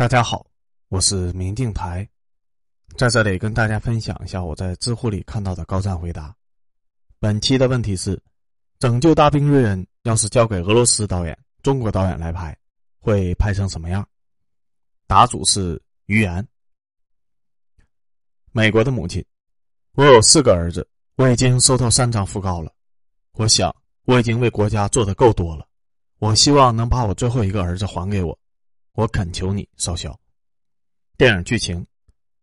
大家好，我是明镜台，在这里跟大家分享一下我在知乎里看到的高赞回答。本期的问题是：拯救大兵瑞恩要是交给俄罗斯导演、中国导演来拍，会拍成什么样？答主是于言。美国的母亲，我有四个儿子，我已经收到三张讣告了。我想我已经为国家做的够多了，我希望能把我最后一个儿子还给我。我恳求你，少校。电影剧情：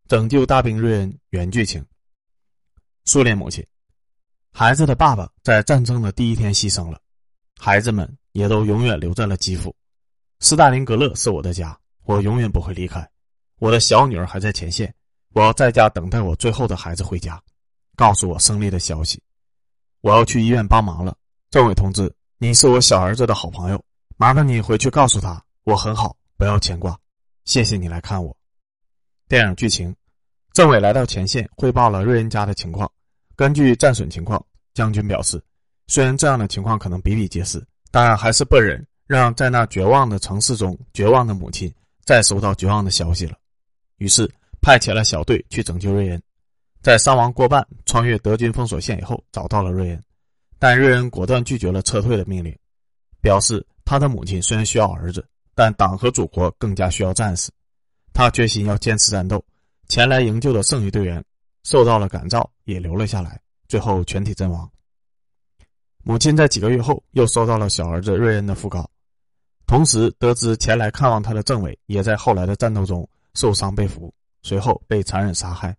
拯救大兵瑞恩原剧情。苏联母亲，孩子的爸爸在战争的第一天牺牲了，孩子们也都永远留在了基辅。斯大林格勒是我的家，我永远不会离开。我的小女儿还在前线。我要在家等待我最后的孩子回家，告诉我胜利的消息。我要去医院帮忙了，政委同志，你是我小儿子的好朋友，麻烦你回去告诉他我很好，不要牵挂。谢谢你来看我。电影剧情：政委来到前线汇报了瑞恩家的情况。根据战损情况，将军表示，虽然这样的情况可能比比皆是，但还是不忍让在那绝望的城市中绝望的母亲再收到绝望的消息了。于是。派遣了小队去拯救瑞恩，在伤亡过半、穿越德军封锁线以后，找到了瑞恩，但瑞恩果断拒绝了撤退的命令，表示他的母亲虽然需要儿子，但党和祖国更加需要战士。他决心要坚持战斗。前来营救的剩余队员受到了感召，也留了下来，最后全体阵亡。母亲在几个月后又收到了小儿子瑞恩的讣告，同时得知前来看望他的政委也在后来的战斗中受伤被俘。随后被残忍杀害，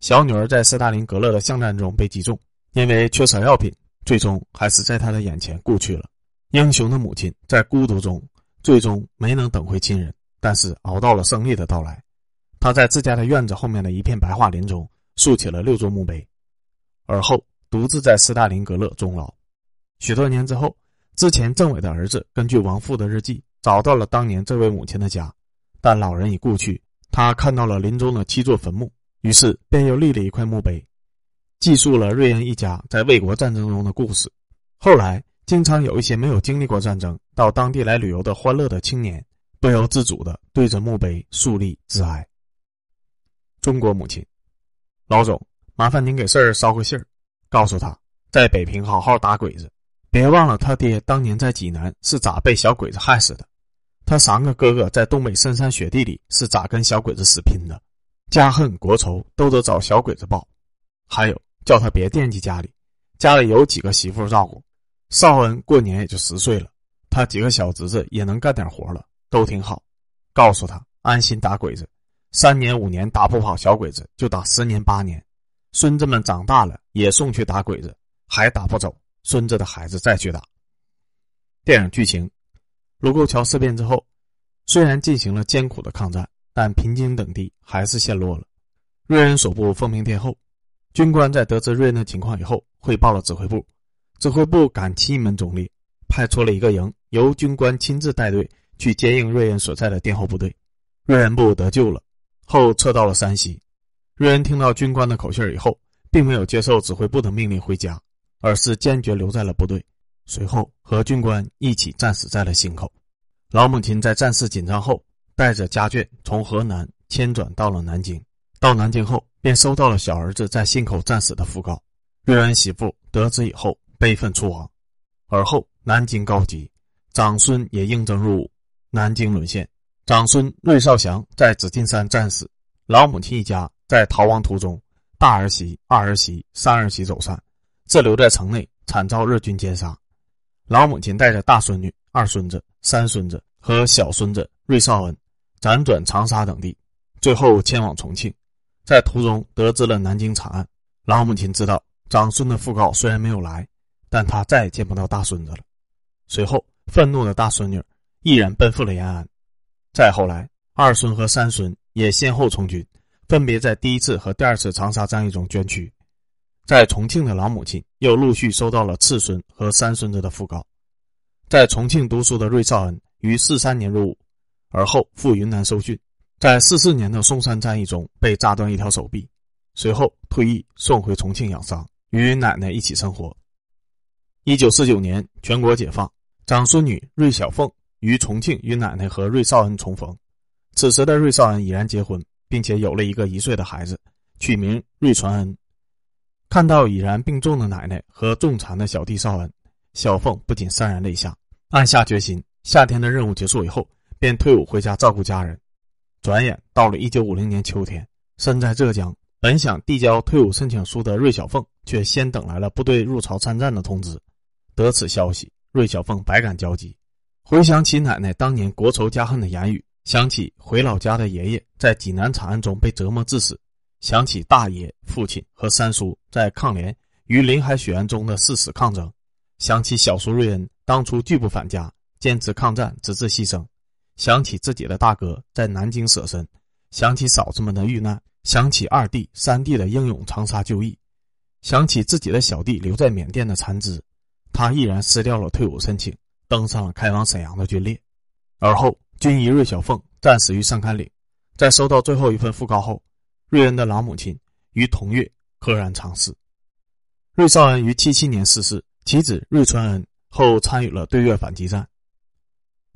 小女儿在斯大林格勒的巷战中被击中，因为缺少药品，最终还是在他的眼前故去了。英雄的母亲在孤独中最终没能等回亲人，但是熬到了胜利的到来。他在自家的院子后面的一片白桦林中竖起了六座墓碑，而后独自在斯大林格勒终老。许多年之后，之前政委的儿子根据亡父的日记找到了当年这位母亲的家，但老人已故去。他看到了林中的七座坟墓，于是便又立了一块墓碑，记述了瑞恩一家在卫国战争中的故事。后来，经常有一些没有经历过战争到当地来旅游的欢乐的青年，不由自主的对着墓碑肃立致哀。中国母亲，老总，麻烦您给事儿捎个信儿，告诉他，在北平好好打鬼子，别忘了他爹当年在济南是咋被小鬼子害死的。他三个哥哥在东北深山雪地里是咋跟小鬼子死拼的？家恨国仇都得找小鬼子报。还有，叫他别惦记家里，家里有几个媳妇照顾。少恩过年也就十岁了，他几个小侄子也能干点活了，都挺好。告诉他安心打鬼子，三年五年打不跑小鬼子，就打十年八年。孙子们长大了也送去打鬼子，还打不走，孙子的孩子再去打。电影剧情。卢沟桥事变之后，虽然进行了艰苦的抗战，但平津等地还是陷落了。瑞恩所部奉命殿后，军官在得知瑞恩的情况以后，汇报了指挥部。指挥部赶七门总理，派出了一个营，由军官亲自带队去接应瑞恩所在的殿后部队。瑞恩部得救了，后撤到了山西。瑞恩听到军官的口信以后，并没有接受指挥部的命令回家，而是坚决留在了部队。随后和军官一起战死在了忻口。老母亲在战事紧张后，带着家眷从河南迁转到了南京。到南京后，便收到了小儿子在信口战死的讣告。瑞恩媳妇得知以后，悲愤出亡。而后南京告急，长孙也应征入伍，南京沦陷。长孙瑞绍祥在紫金山战死，老母亲一家在逃亡途中，大儿媳、二儿媳、三儿媳走散，滞留在城内，惨遭日军奸杀。老母亲带着大孙女、二孙子、三孙子和小孙子瑞绍恩，辗转长沙等地，最后迁往重庆。在途中得知了南京惨案，老母亲知道长孙的讣告虽然没有来，但他再也见不到大孙子了。随后，愤怒的大孙女毅然奔赴了延安。再后来，二孙和三孙也先后从军，分别在第一次和第二次长沙战役中捐躯。在重庆的老母亲又陆续收到了次孙和三孙子的讣告。在重庆读书的瑞绍恩于四三年入伍，而后赴云南受训。在四四年的松山战役中被炸断一条手臂，随后退役送回重庆养伤，与奶奶一起生活。一九四九年全国解放，长孙女瑞小凤于重庆与奶奶和瑞绍恩重逢。此时的芮绍恩已然结婚，并且有了一个一岁的孩子，取名芮传恩。看到已然病重的奶奶和重残的小弟绍恩，小凤不仅潸然泪下，暗下决心：夏天的任务结束以后，便退伍回家照顾家人。转眼到了一九五零年秋天，身在浙江，本想递交退伍申请书的芮小凤，却先等来了部队入朝参战的通知。得此消息，芮小凤百感交集，回想起奶奶当年国仇家恨的言语。想起回老家的爷爷在济南惨案中被折磨致死，想起大爷、父亲和三叔在抗联与临海雪原中的誓死抗争，想起小叔瑞恩当初拒不返家，坚持抗战直至牺牲，想起自己的大哥在南京舍身，想起嫂子们的遇难，想起二弟、三弟的英勇长沙就义，想起自己的小弟留在缅甸的残肢，他毅然撕掉了退伍申请，登上了开往沈阳的军列，而后。军医芮小凤战死于上甘岭，在收到最后一份讣告后，瑞恩的老母亲于同月溘然长逝。瑞绍恩于七七年逝世，其子瑞传恩后参与了对越反击战。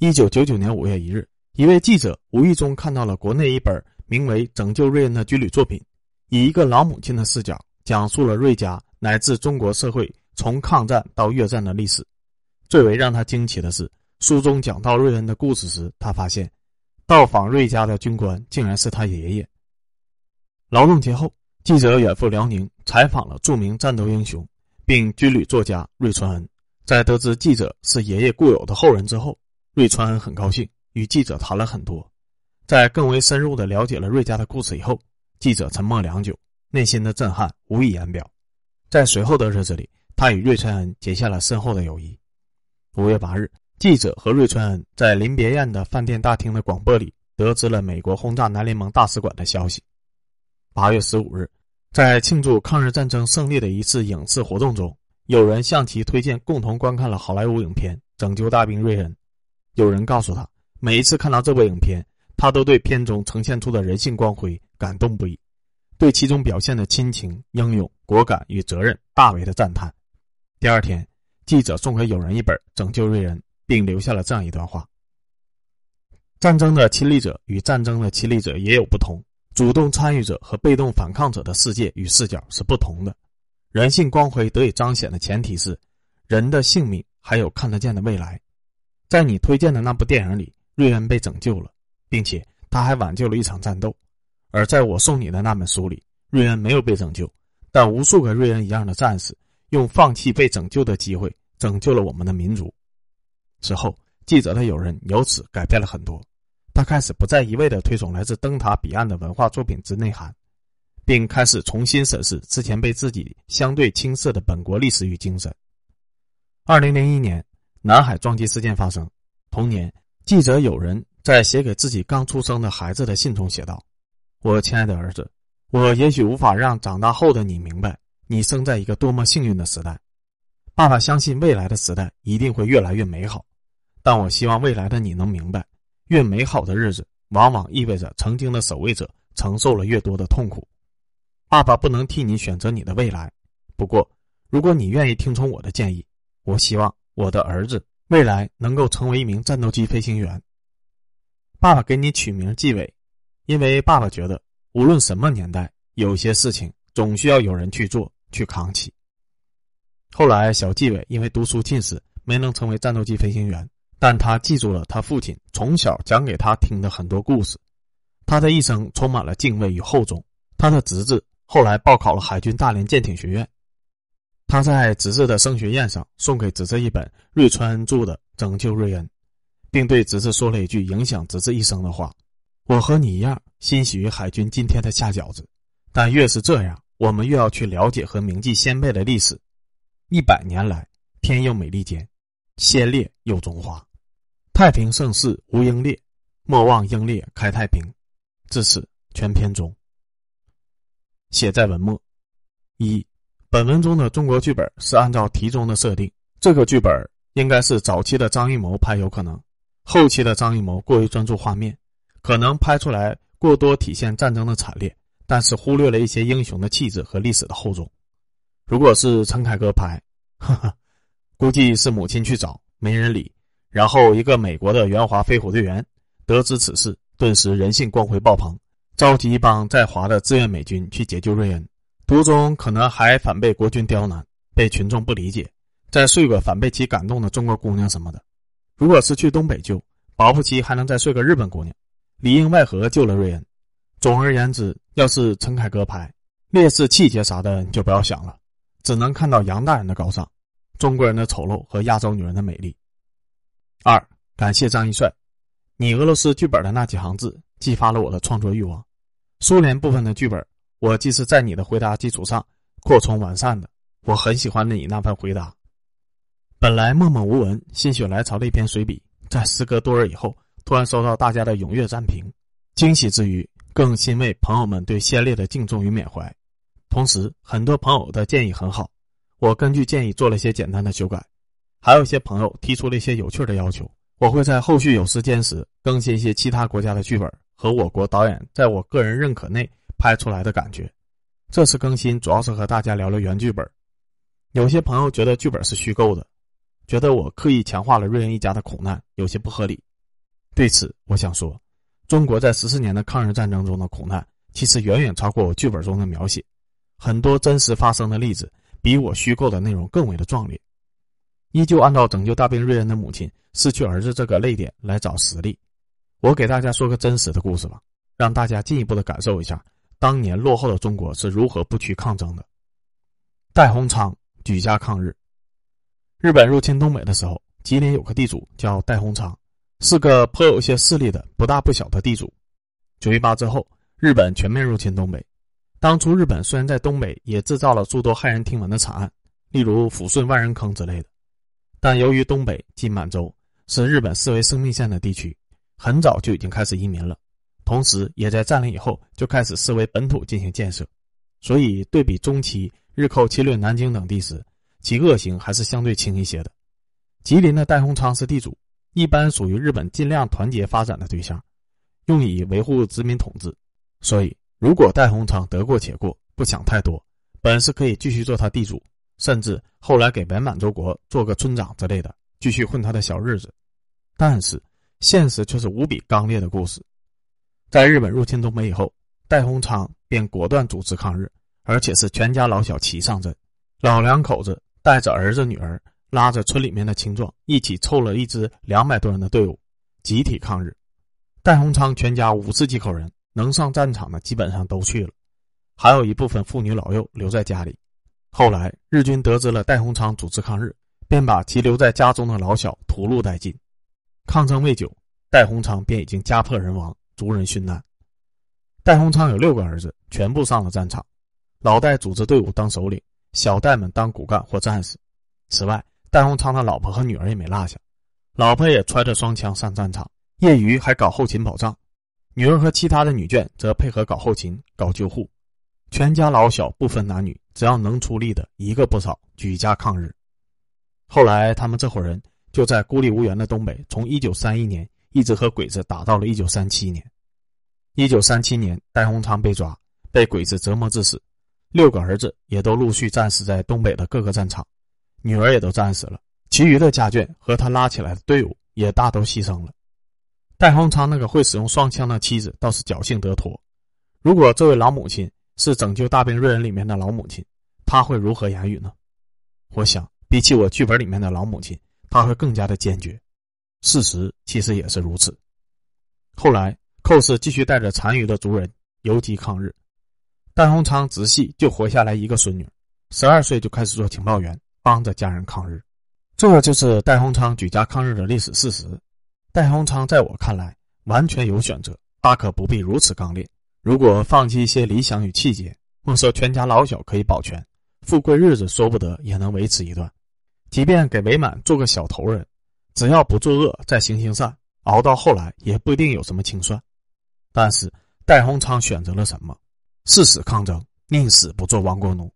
一九九九年五月一日，一位记者无意中看到了国内一本名为《拯救瑞恩》的军旅作品，以一个老母亲的视角讲述了瑞家乃至中国社会从抗战到越战的历史。最为让他惊奇的是。书中讲到瑞恩的故事时，他发现，到访瑞家的军官竟然是他爷爷。劳动节后，记者远赴辽宁采访了著名战斗英雄，并军旅作家芮传恩。在得知记者是爷爷故友的后人之后，芮传恩很高兴，与记者谈了很多。在更为深入的了解了芮家的故事以后，记者沉默良久，内心的震撼无以言表。在随后的日子里，他与芮川恩结下了深厚的友谊。五月八日。记者和芮川恩在临别宴的饭店大厅的广播里得知了美国轰炸南联盟大使馆的消息。八月十五日，在庆祝抗日战争胜利的一次影视活动中，有人向其推荐共同观看了好莱坞影片《拯救大兵瑞恩》。有人告诉他，每一次看到这部影片，他都对片中呈现出的人性光辉感动不已，对其中表现的亲情、英勇、果敢与责任大为的赞叹。第二天，记者送给友人一本《拯救瑞恩》。并留下了这样一段话：战争的亲历者与战争的亲历者也有不同，主动参与者和被动反抗者的世界与视角是不同的。人性光辉得以彰显的前提是，人的性命还有看得见的未来。在你推荐的那部电影里，瑞恩被拯救了，并且他还挽救了一场战斗；而在我送你的那本书里，瑞恩没有被拯救，但无数个瑞恩一样的战士用放弃被拯救的机会，拯救了我们的民族。之后，记者的友人由此改变了很多。他开始不再一味地推崇来自灯塔彼岸的文化作品之内涵，并开始重新审视之前被自己相对轻视的本国历史与精神。二零零一年，南海撞击事件发生。同年，记者友人在写给自己刚出生的孩子的信中写道：“我亲爱的儿子，我也许无法让长大后的你明白，你生在一个多么幸运的时代。爸爸相信未来的时代一定会越来越美好。”但我希望未来的你能明白，越美好的日子，往往意味着曾经的守卫者承受了越多的痛苦。爸爸不能替你选择你的未来，不过，如果你愿意听从我的建议，我希望我的儿子未来能够成为一名战斗机飞行员。爸爸给你取名纪伟，因为爸爸觉得，无论什么年代，有些事情总需要有人去做，去扛起。后来，小纪伟因为读书近视，没能成为战斗机飞行员。但他记住了他父亲从小讲给他听的很多故事，他的一生充满了敬畏与厚重。他的侄子后来报考了海军大连舰艇学院，他在侄子的升学宴上送给侄子一本瑞川著的《拯救瑞恩》，并对侄子说了一句影响侄子一生的话：“我和你一样欣喜于海军今天的下饺子，但越是这样，我们越要去了解和铭记先辈的历史。一百年来，天佑美利坚，先烈佑中华。”太平盛世无英烈，莫忘英烈开太平。至此，全篇中写在文末。一，本文中的中国剧本是按照题中的设定，这个剧本应该是早期的张艺谋拍有可能，后期的张艺谋过于专注画面，可能拍出来过多体现战争的惨烈，但是忽略了一些英雄的气质和历史的厚重。如果是陈凯歌拍，哈哈，估计是母亲去找，没人理。然后，一个美国的援华飞虎队员得知此事，顿时人性光辉爆棚，召集一帮在华的志愿美军去解救瑞恩，途中可能还反被国军刁难，被群众不理解，再睡个反被其感动的中国姑娘什么的。如果是去东北救，保不齐还能再睡个日本姑娘，里应外合救了瑞恩。总而言之，要是陈凯歌拍烈士气节啥的，就不要想了，只能看到杨大人的高尚，中国人的丑陋和亚洲女人的美丽。二，感谢张一帅，你俄罗斯剧本的那几行字激发了我的创作欲望。苏联部分的剧本，我既是在你的回答基础上扩充完善的。我很喜欢你那份回答。本来默默无闻、心血来潮的一篇随笔，在时隔多日以后，突然收到大家的踊跃赞评，惊喜之余。更欣慰朋友们对先烈的敬重与缅怀，同时很多朋友的建议很好，我根据建议做了一些简单的修改，还有一些朋友提出了一些有趣的要求，我会在后续有时间时更新一些其他国家的剧本和我国导演在我个人认可内拍出来的感觉。这次更新主要是和大家聊聊原剧本，有些朋友觉得剧本是虚构的，觉得我刻意强化了瑞恩一家的苦难有些不合理，对此我想说。中国在十四年的抗日战争中的苦难，其实远远超过我剧本中的描写。很多真实发生的例子，比我虚构的内容更为的壮烈。依旧按照拯救大兵瑞恩的母亲失去儿子这个泪点来找实例。我给大家说个真实的故事吧，让大家进一步的感受一下当年落后的中国是如何不屈抗争的。戴洪昌举家抗日。日本入侵东北的时候，吉林有个地主叫戴洪昌。是个颇有些势力的不大不小的地主。九一八之后，日本全面入侵东北。当初日本虽然在东北也制造了诸多骇人听闻的惨案，例如抚顺万人坑之类的，但由于东北即满洲是日本视为生命线的地区，很早就已经开始移民了，同时也在占领以后就开始视为本土进行建设，所以对比中期日寇侵略南京等地时，其恶行还是相对轻一些的。吉林的戴洪昌是地主。一般属于日本尽量团结发展的对象，用以维护殖民统治。所以，如果戴洪昌得过且过，不想太多，本是可以继续做他地主，甚至后来给伪满洲国做个村长之类的，继续混他的小日子。但是，现实却是无比刚烈的故事。在日本入侵东北以后，戴洪昌便果断组织抗日，而且是全家老小齐上阵，老两口子带着儿子女儿。拉着村里面的青壮一起凑了一支两百多人的队伍，集体抗日。戴洪昌全家五十几口人，能上战场的基本上都去了，还有一部分妇女老幼留在家里。后来日军得知了戴洪昌组织抗日，便把其留在家中的老小屠戮殆尽。抗争未久，戴洪昌便已经家破人亡，族人殉难。戴洪昌有六个儿子，全部上了战场，老戴组织队伍当首领，小戴们当骨干或战士。此外，戴洪昌的老婆和女儿也没落下，老婆也揣着双枪上战场，业余还搞后勤保障；女儿和其他的女眷则配合搞后勤、搞救护，全家老小不分男女，只要能出力的一个不少，举家抗日。后来，他们这伙人就在孤立无援的东北，从1931年一直和鬼子打到了1937年。1937年，戴洪昌被抓，被鬼子折磨致死，六个儿子也都陆续战死在东北的各个战场。女儿也都战死了，其余的家眷和他拉起来的队伍也大都牺牲了。戴洪昌那个会使用双枪的妻子倒是侥幸得脱。如果这位老母亲是拯救大兵瑞恩里面的老母亲，她会如何言语呢？我想，比起我剧本里面的老母亲，她会更加的坚决。事实其实也是如此。后来，寇氏继续带着残余的族人游击抗日，戴洪昌直系就活下来一个孙女，十二岁就开始做情报员。帮着家人抗日，这就是戴洪昌举家抗日的历史事实。戴洪昌在我看来完全有选择，大可不必如此刚烈。如果放弃一些理想与气节，莫说全家老小可以保全，富贵日子说不得也能维持一段。即便给伪满做个小头人，只要不作恶，再行行善，熬到后来也不一定有什么清算。但是戴洪昌选择了什么？誓死抗争，宁死不做亡国奴，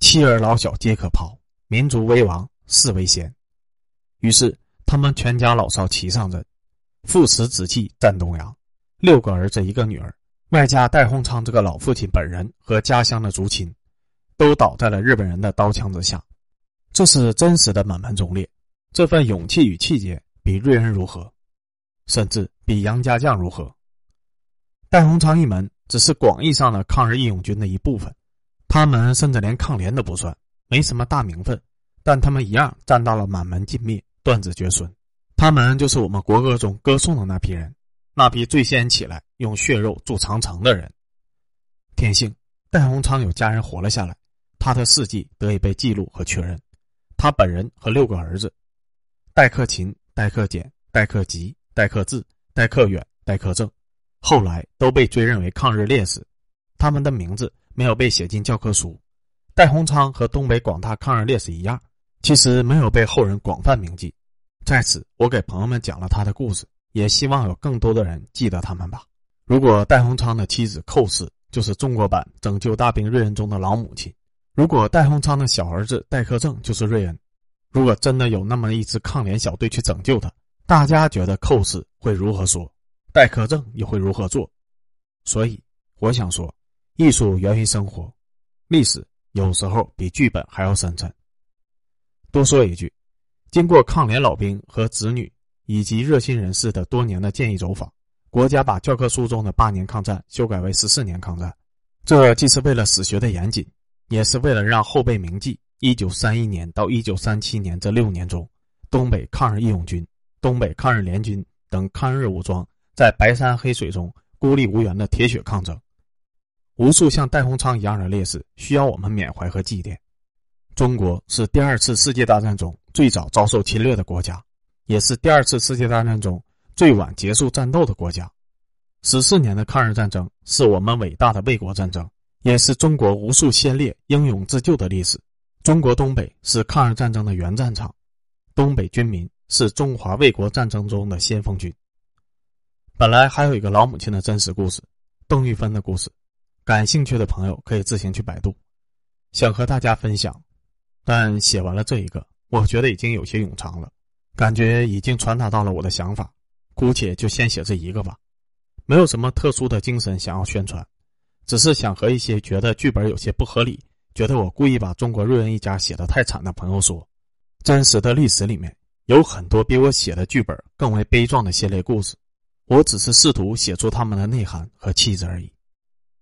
妻儿老小皆可抛。民族危亡，士为先。于是，他们全家老少齐上阵，父死子继战东阳，六个儿子一个女儿，外加戴洪昌这个老父亲本人和家乡的族亲，都倒在了日本人的刀枪之下。这是真实的满门忠烈，这份勇气与气节比瑞恩如何，甚至比杨家将如何？戴鸿昌一门只是广义上的抗日义勇军的一部分，他们甚至连抗联都不算，没什么大名分，但他们一样占到了满门尽灭、断子绝孙。他们就是我们国歌中歌颂的那批人，那批最先起来用血肉筑长城的人。天幸，戴鸿昌有家人活了下来，他的事迹得以被记录和确认。他本人和六个儿子，戴克勤、戴克俭、戴克吉、戴克志、戴克远、戴克正，后来都被追认为抗日烈士，他们的名字没有被写进教科书。戴鸿昌和东北广大抗日烈士一样，其实没有被后人广泛铭记。在此，我给朋友们讲了他的故事，也希望有更多的人记得他们吧。如果戴鸿昌的妻子寇氏就是中国版《拯救大兵瑞恩》中的老母亲。如果戴鸿昌的小儿子戴克正就是瑞恩，如果真的有那么一支抗联小队去拯救他，大家觉得寇氏会如何说？戴克正又会如何做？所以我想说，艺术源于生活，历史有时候比剧本还要深沉。多说一句，经过抗联老兵和子女以及热心人士的多年的建议走访，国家把教科书中的八年抗战修改为十四年抗战，这既是为了史学的严谨。也是为了让后辈铭记，一九三一年到一九三七年这六年中，东北抗日义勇军、东北抗日联军等抗日武装在白山黑水中孤立无援的铁血抗争，无数像戴鸿昌一样的烈士需要我们缅怀和祭奠。中国是第二次世界大战中最早遭受侵略的国家，也是第二次世界大战中最晚结束战斗的国家。十四年的抗日战争是我们伟大的卫国战争。也是中国无数先烈英勇自救的历史。中国东北是抗日战争的原战场，东北军民是中华卫国战争中的先锋军。本来还有一个老母亲的真实故事，邓玉芬的故事，感兴趣的朋友可以自行去百度，想和大家分享。但写完了这一个，我觉得已经有些冗长了，感觉已经传达到了我的想法，姑且就先写这一个吧，没有什么特殊的精神想要宣传。只是想和一些觉得剧本有些不合理、觉得我故意把中国瑞恩一家写的太惨的朋友说，真实的历史里面有很多比我写的剧本更为悲壮的系列故事，我只是试图写出他们的内涵和气质而已。